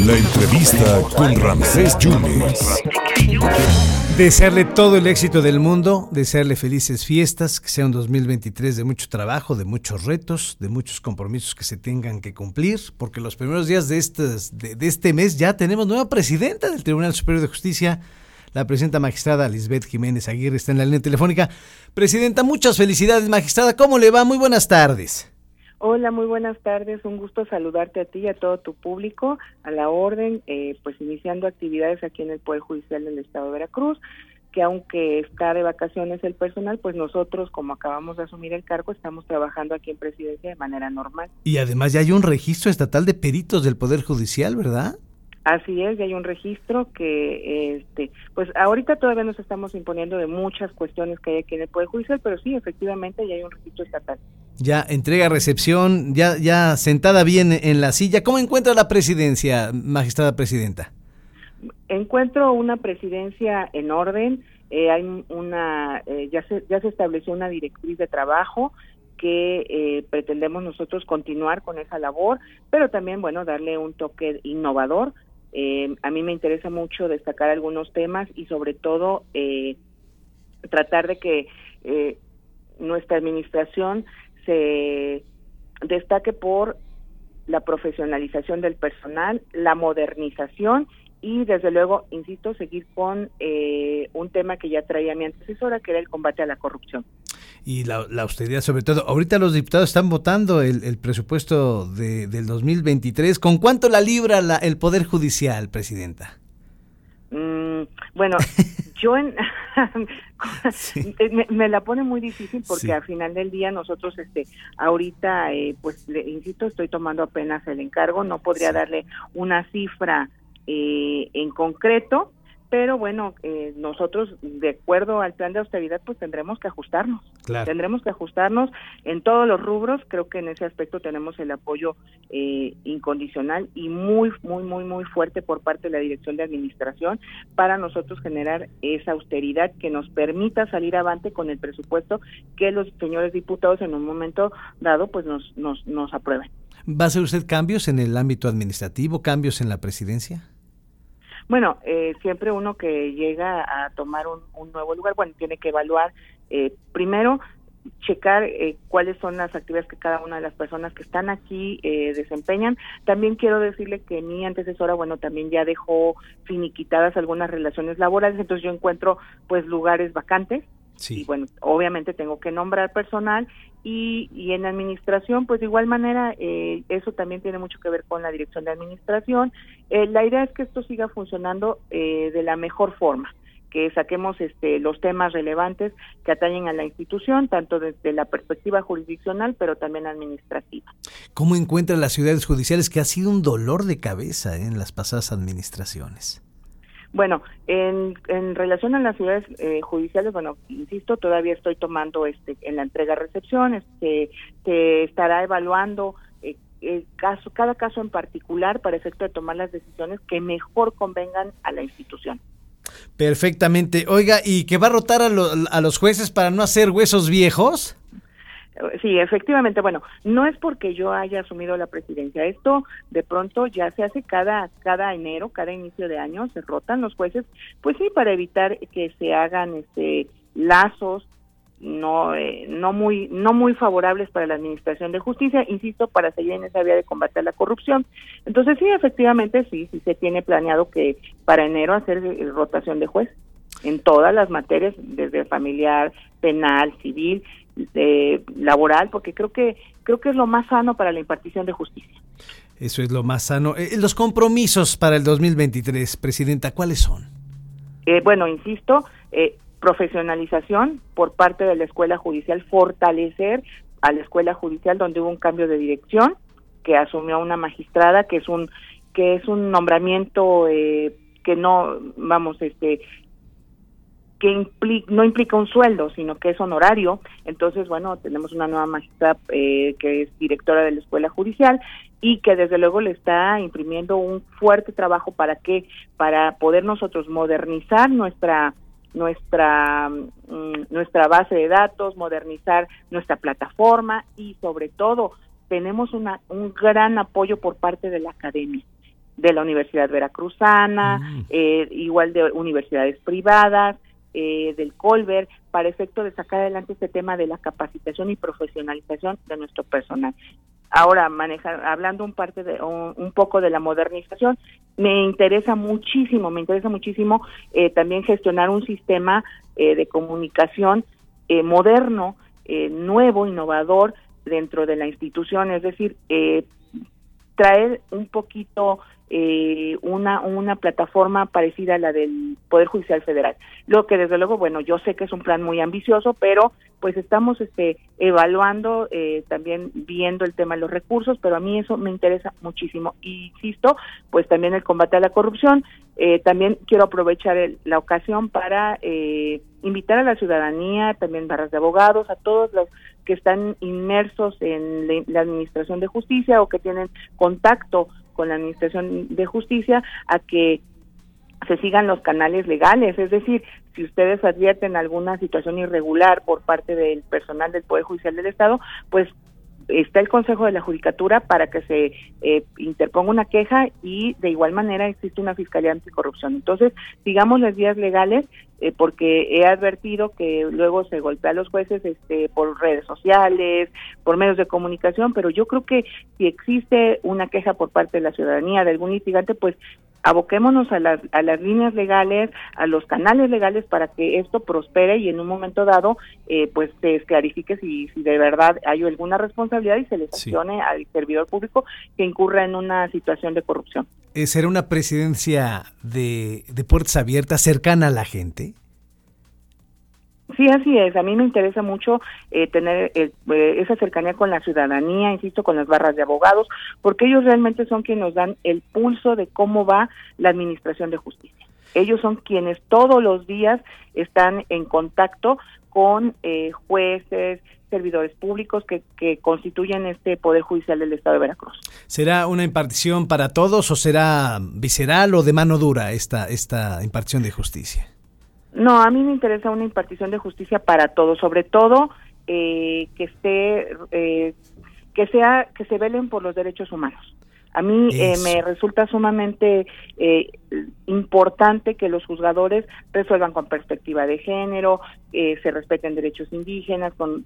La entrevista con Ramsés Yunes. Desearle todo el éxito del mundo, desearle felices fiestas, que sea un 2023 de mucho trabajo, de muchos retos, de muchos compromisos que se tengan que cumplir, porque los primeros días de, de este mes ya tenemos nueva presidenta del Tribunal Superior de Justicia, la presidenta magistrada Lisbeth Jiménez Aguirre está en la línea telefónica. Presidenta, muchas felicidades, magistrada. ¿Cómo le va? Muy buenas tardes. Hola, muy buenas tardes. Un gusto saludarte a ti y a todo tu público, a la orden, eh, pues iniciando actividades aquí en el Poder Judicial del Estado de Veracruz que aunque está de vacaciones el personal, pues nosotros, como acabamos de asumir el cargo, estamos trabajando aquí en presidencia de manera normal. Y además ya hay un registro estatal de peritos del Poder Judicial, ¿verdad? Así es, ya hay un registro que, este, pues ahorita todavía nos estamos imponiendo de muchas cuestiones que hay aquí en el Poder Judicial, pero sí, efectivamente ya hay un registro estatal. Ya entrega recepción, ya, ya sentada bien en la silla. ¿Cómo encuentra la presidencia, magistrada presidenta? Encuentro una presidencia en orden. Eh, hay una, eh, ya se ya se estableció una directriz de trabajo que eh, pretendemos nosotros continuar con esa labor, pero también bueno darle un toque innovador eh, a mí me interesa mucho destacar algunos temas y sobre todo eh, tratar de que eh, nuestra administración se destaque por la profesionalización del personal, la modernización y desde luego, insisto, seguir con eh, un tema que ya traía mi antecesora, que era el combate a la corrupción. Y la, la austeridad sobre todo. Ahorita los diputados están votando el, el presupuesto de, del 2023. ¿Con cuánto la libra la, el Poder Judicial, Presidenta? Mm, bueno, yo en, sí. me, me, la pone muy difícil porque sí. al final del día nosotros, este, ahorita, eh, pues, le, insisto, estoy tomando apenas el encargo, no podría sí. darle una cifra eh, en concreto, pero bueno, eh, nosotros de acuerdo al plan de austeridad pues tendremos que ajustarnos, claro. tendremos que ajustarnos en todos los rubros, creo que en ese aspecto tenemos el apoyo eh, incondicional y muy, muy, muy, muy fuerte por parte de la Dirección de Administración para nosotros generar esa austeridad que nos permita salir avante con el presupuesto que los señores diputados en un momento dado pues nos, nos, nos aprueben. ¿Va a hacer usted cambios en el ámbito administrativo, cambios en la presidencia? Bueno, eh, siempre uno que llega a tomar un, un, nuevo lugar, bueno, tiene que evaluar eh, primero checar eh, cuáles son las actividades que cada una de las personas que están aquí eh, desempeñan. También quiero decirle que mi antecesora, bueno, también ya dejó finiquitadas algunas relaciones laborales, entonces yo encuentro pues lugares vacantes Sí. Y bueno, obviamente tengo que nombrar personal y, y en administración, pues de igual manera, eh, eso también tiene mucho que ver con la dirección de administración. Eh, la idea es que esto siga funcionando eh, de la mejor forma que saquemos este, los temas relevantes que atañen a la institución, tanto desde la perspectiva jurisdiccional, pero también administrativa. ¿Cómo encuentran las ciudades judiciales que ha sido un dolor de cabeza en las pasadas administraciones? Bueno, en, relación a las ciudades eh, judiciales, bueno, insisto, todavía estoy tomando este en la entrega-recepción, este, se estará evaluando eh, el caso, cada caso en particular para efecto de tomar las decisiones que mejor convengan a la institución. Perfectamente. Oiga, ¿y que va a rotar a, lo, a los jueces para no hacer huesos viejos? Sí, efectivamente. Bueno, no es porque yo haya asumido la presidencia. Esto de pronto ya se hace cada cada enero, cada inicio de año, se rotan los jueces, pues sí, para evitar que se hagan este lazos no eh, no muy no muy favorables para la administración de justicia, insisto, para seguir en esa vía de combate a la corrupción. Entonces sí, efectivamente sí, sí se tiene planeado que para enero hacer rotación de juez en todas las materias, desde familiar, penal, civil, de, laboral, porque creo que creo que es lo más sano para la impartición de justicia. Eso es lo más sano. Eh, los compromisos para el 2023, presidenta, ¿cuáles son? Eh, bueno, insisto, eh, profesionalización por parte de la escuela judicial, fortalecer a la escuela judicial donde hubo un cambio de dirección que asumió una magistrada que es un que es un nombramiento eh, que no vamos este que implica, no implica un sueldo, sino que es honorario. Entonces, bueno, tenemos una nueva magistrada eh, que es directora de la Escuela Judicial y que desde luego le está imprimiendo un fuerte trabajo para que para poder nosotros modernizar nuestra nuestra mm, nuestra base de datos, modernizar nuestra plataforma y sobre todo tenemos una, un gran apoyo por parte de la academia de la Universidad Veracruzana, mm. eh, igual de universidades privadas, eh, del Colbert, para efecto de sacar adelante este tema de la capacitación y profesionalización de nuestro personal. Ahora, manejar, hablando un, parte de, un, poco de la modernización, me interesa muchísimo, me interesa muchísimo eh, también gestionar un sistema eh, de comunicación eh, moderno, nuevo, innovador dentro de la institución, es decir, traer un poquito eh, una, una plataforma parecida a la del Poder Judicial Federal. Lo que desde luego, bueno, yo sé que es un plan muy ambicioso, pero pues estamos este, evaluando, eh, también viendo el tema de los recursos, pero a mí eso me interesa muchísimo. Y insisto, pues también el combate a la corrupción. Eh, también quiero aprovechar la ocasión para eh, invitar a la ciudadanía, también barras de abogados, a todos los que están inmersos en la administración de justicia o que tienen contacto con la Administración de Justicia a que se sigan los canales legales, es decir, si ustedes advierten alguna situación irregular por parte del personal del Poder Judicial del Estado, pues está el Consejo de la Judicatura para que se eh, interponga una queja y de igual manera existe una Fiscalía Anticorrupción. Entonces, sigamos las vías legales eh, porque he advertido que luego se golpea a los jueces este, por redes sociales, por medios de comunicación, pero yo creo que si existe una queja por parte de la ciudadanía de algún litigante, pues aboquémonos a las, a las líneas legales, a los canales legales para que esto prospere y en un momento dado eh, pues se clarifique si, si de verdad hay alguna responsabilidad y se le sancione al servidor público que incurra en una situación de corrupción. Eh, ¿Será una presidencia de, de puertas abiertas cercana a la gente? Sí, así es. A mí me interesa mucho eh, tener eh, esa cercanía con la ciudadanía, insisto, con las barras de abogados, porque ellos realmente son quienes nos dan el pulso de cómo va la administración de justicia. Ellos son quienes todos los días están en contacto con eh, jueces, servidores públicos que, que, constituyen este Poder Judicial del Estado de Veracruz. ¿Será una impartición para todos o será visceral o de mano dura esta, esta impartición de justicia? No, a mí me interesa una impartición de justicia para todos, sobre todo eh, que esté, eh, que sea, que se velen por los derechos humanos. A mí eh, me resulta sumamente eh, importante que los juzgadores resuelvan con perspectiva de género, eh, se respeten derechos indígenas, con,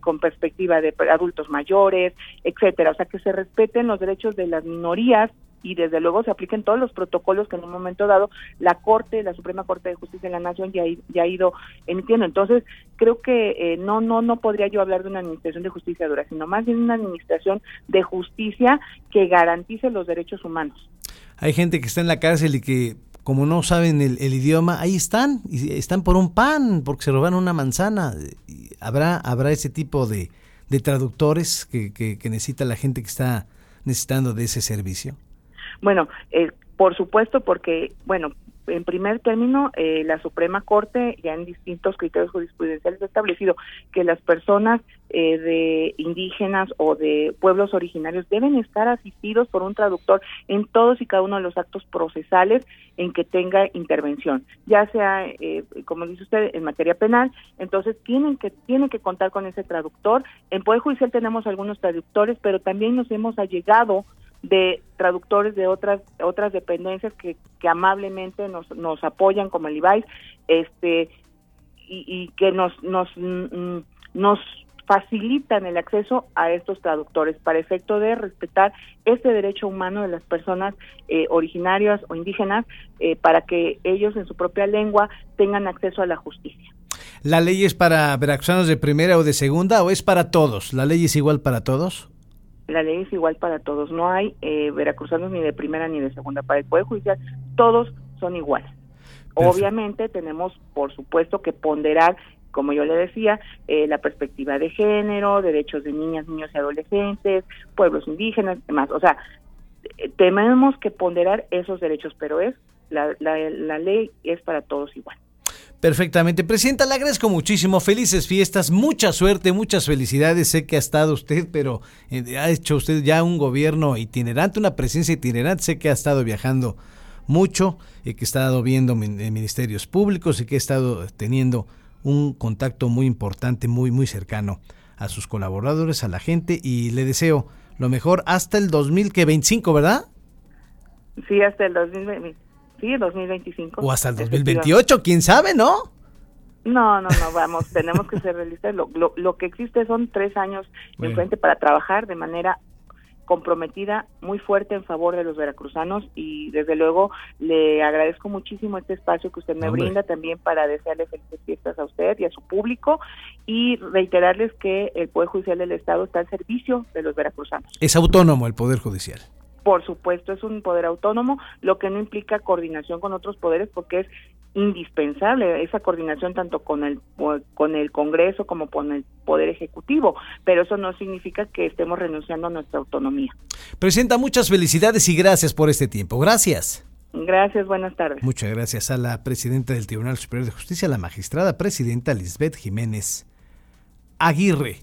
con perspectiva de adultos mayores, etcétera. O sea, que se respeten los derechos de las minorías y desde luego se apliquen todos los protocolos que en un momento dado la Corte, la Suprema Corte de Justicia de la Nación ya, ha ido emitiendo. Entonces, creo que eh, no no no podría yo hablar de una administración de justicia dura, sino más bien una administración de justicia que garantice los derechos humanos. Hay gente que está en la cárcel y que como no saben el, idioma, ahí están, y están por un pan, porque se robaron una manzana. ¿Habrá, habrá ese tipo de, traductores que necesita la gente que está necesitando de ese servicio? Bueno, eh, por supuesto, porque, bueno, en primer término, eh, la Suprema Corte ya en distintos criterios jurisprudenciales ha establecido que las personas eh, de indígenas o de pueblos originarios deben estar asistidos por un traductor en todos y cada uno de los actos procesales en que tenga intervención, ya sea, eh, como dice usted, en materia penal, entonces tienen que tienen que contar con ese traductor. En Poder Judicial tenemos algunos traductores, pero también nos hemos allegado de traductores de otras otras dependencias que, que amablemente nos, nos apoyan como el IBAIS este y, que nos nos mm, nos facilitan el acceso a estos traductores para efecto de respetar este derecho humano de las personas eh, originarias o indígenas eh, para que ellos en su propia lengua tengan acceso a la justicia. ¿La ley es para veracruzanos de primera o de segunda o es para todos? ¿La ley es igual para todos? La ley es igual para todos, no hay eh, veracruzanos ni de primera ni de segunda. Para el Poder Judicial todos son iguales. Obviamente tenemos, por supuesto, que ponderar, como yo le decía, eh, la perspectiva de género, derechos de niñas, niños y adolescentes, pueblos indígenas, demás. O sea, eh, tenemos que ponderar esos derechos, pero es la, la, la ley es para todos igual. Perfectamente. Presidenta, le agradezco muchísimo. Felices fiestas, mucha suerte, muchas felicidades. Sé que ha estado usted, pero eh, ha hecho usted ya un gobierno itinerante, una presencia itinerante. Sé que ha estado viajando mucho, y que ha estado viendo eh, ministerios públicos y que ha estado teniendo un contacto muy importante, muy, muy cercano a sus colaboradores, a la gente y le deseo lo mejor hasta el 2025, ¿verdad? Sí, hasta el 2025. Sí, 2025. O hasta el 2028, quién sabe, ¿no? No, no, no, vamos, tenemos que ser realistas. Lo, lo, lo que existe son tres años en frente para trabajar de manera comprometida muy fuerte en favor de los veracruzanos y desde luego le agradezco muchísimo este espacio que usted me brinda también para desearle felices fiestas a usted y a su público y reiterarles que el Poder Judicial del Estado está al servicio de los veracruzanos. Es autónomo el Poder Judicial. Por supuesto, es un poder autónomo, lo que no implica coordinación con otros poderes porque es indispensable esa coordinación tanto con el con el Congreso como con el Poder Ejecutivo, pero eso no significa que estemos renunciando a nuestra autonomía. Presenta muchas felicidades y gracias por este tiempo. Gracias. Gracias, buenas tardes. Muchas gracias a la presidenta del Tribunal Superior de Justicia, la magistrada presidenta Lisbeth Jiménez Aguirre.